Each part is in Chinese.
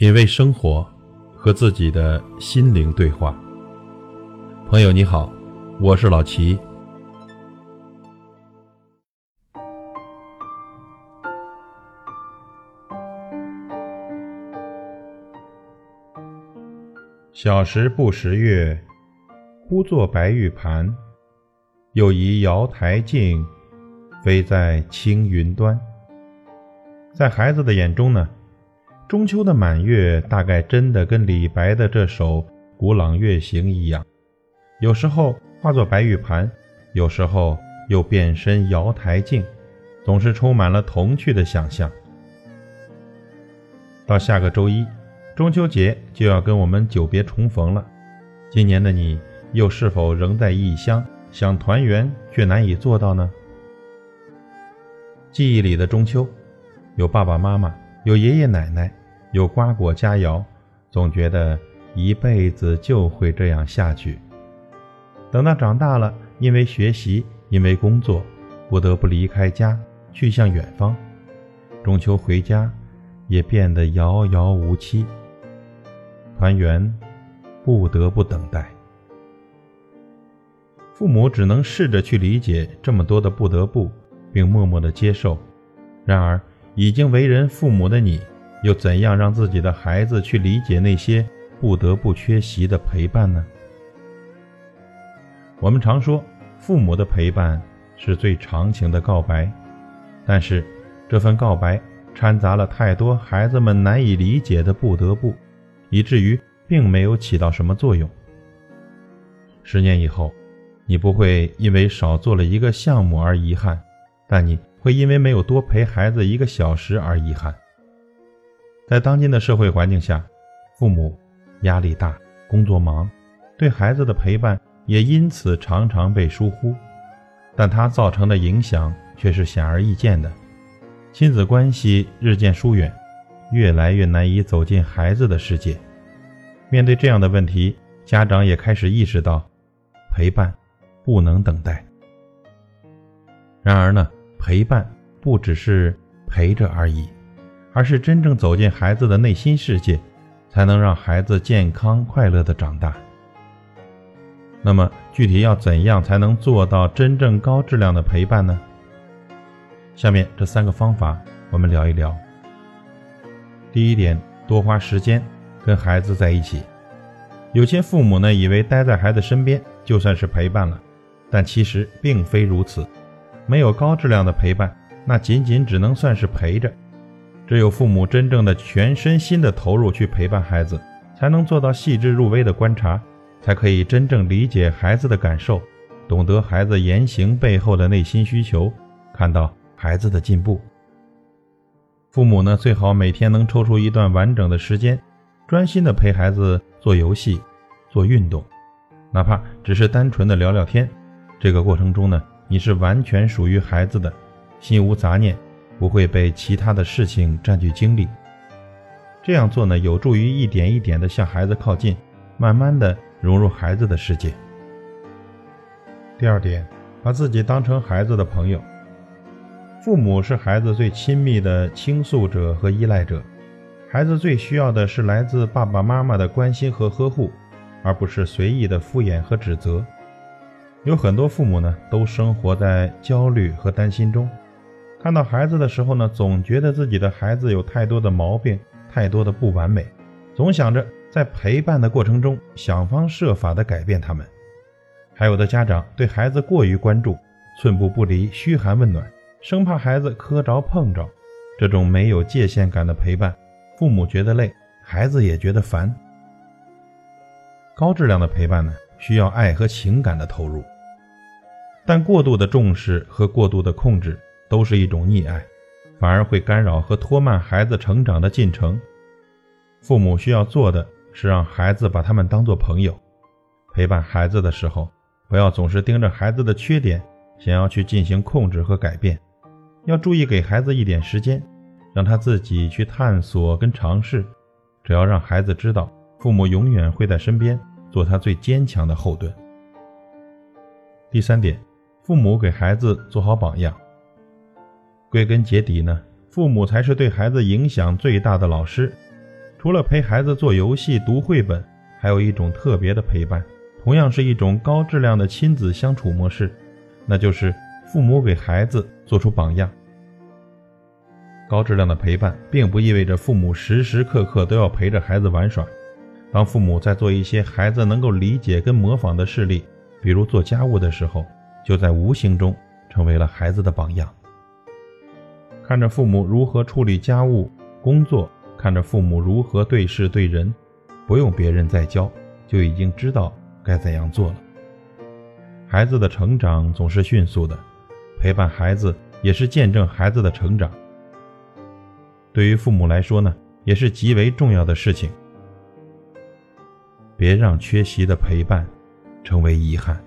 品味生活，和自己的心灵对话。朋友你好，我是老齐。小时不识月，呼作白玉盘。又疑瑶台镜，飞在青云端。在孩子的眼中呢？中秋的满月，大概真的跟李白的这首《古朗月行》一样，有时候化作白玉盘，有时候又变身瑶台镜，总是充满了童趣的想象。到下个周一，中秋节就要跟我们久别重逢了。今年的你，又是否仍在异乡，想团圆却难以做到呢？记忆里的中秋，有爸爸妈妈，有爷爷奶奶。有瓜果佳肴，总觉得一辈子就会这样下去。等到长大了，因为学习，因为工作，不得不离开家，去向远方。中秋回家，也变得遥遥无期。团圆，不得不等待。父母只能试着去理解这么多的不得不，并默默的接受。然而，已经为人父母的你。又怎样让自己的孩子去理解那些不得不缺席的陪伴呢？我们常说，父母的陪伴是最长情的告白，但是这份告白掺杂了太多孩子们难以理解的不得不，以至于并没有起到什么作用。十年以后，你不会因为少做了一个项目而遗憾，但你会因为没有多陪孩子一个小时而遗憾。在当今的社会环境下，父母压力大，工作忙，对孩子的陪伴也因此常常被疏忽，但它造成的影响却是显而易见的，亲子关系日渐疏远，越来越难以走进孩子的世界。面对这样的问题，家长也开始意识到，陪伴不能等待。然而呢，陪伴不只是陪着而已。而是真正走进孩子的内心世界，才能让孩子健康快乐的长大。那么，具体要怎样才能做到真正高质量的陪伴呢？下面这三个方法，我们聊一聊。第一点，多花时间跟孩子在一起。有些父母呢，以为待在孩子身边就算是陪伴了，但其实并非如此。没有高质量的陪伴，那仅仅只能算是陪着。只有父母真正的全身心的投入去陪伴孩子，才能做到细致入微的观察，才可以真正理解孩子的感受，懂得孩子言行背后的内心需求，看到孩子的进步。父母呢，最好每天能抽出一段完整的时间，专心的陪孩子做游戏、做运动，哪怕只是单纯的聊聊天。这个过程中呢，你是完全属于孩子的，心无杂念。不会被其他的事情占据精力。这样做呢，有助于一点一点的向孩子靠近，慢慢的融入孩子的世界。第二点，把自己当成孩子的朋友。父母是孩子最亲密的倾诉者和依赖者，孩子最需要的是来自爸爸妈妈的关心和呵护，而不是随意的敷衍和指责。有很多父母呢，都生活在焦虑和担心中。看到孩子的时候呢，总觉得自己的孩子有太多的毛病，太多的不完美，总想着在陪伴的过程中想方设法的改变他们。还有的家长对孩子过于关注，寸步不离，嘘寒问暖，生怕孩子磕着碰着。这种没有界限感的陪伴，父母觉得累，孩子也觉得烦。高质量的陪伴呢，需要爱和情感的投入，但过度的重视和过度的控制。都是一种溺爱，反而会干扰和拖慢孩子成长的进程。父母需要做的是让孩子把他们当做朋友，陪伴孩子的时候，不要总是盯着孩子的缺点，想要去进行控制和改变。要注意给孩子一点时间，让他自己去探索跟尝试。只要让孩子知道，父母永远会在身边，做他最坚强的后盾。第三点，父母给孩子做好榜样。归根结底呢，父母才是对孩子影响最大的老师。除了陪孩子做游戏、读绘本，还有一种特别的陪伴，同样是一种高质量的亲子相处模式，那就是父母给孩子做出榜样。高质量的陪伴，并不意味着父母时时刻刻都要陪着孩子玩耍。当父母在做一些孩子能够理解跟模仿的事例，比如做家务的时候，就在无形中成为了孩子的榜样。看着父母如何处理家务工作，看着父母如何对事对人，不用别人再教，就已经知道该怎样做了。孩子的成长总是迅速的，陪伴孩子也是见证孩子的成长。对于父母来说呢，也是极为重要的事情。别让缺席的陪伴成为遗憾。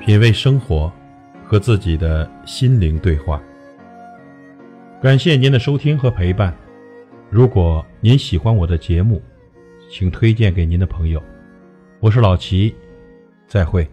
品味生活，和自己的心灵对话。感谢您的收听和陪伴。如果您喜欢我的节目，请推荐给您的朋友。我是老齐，再会。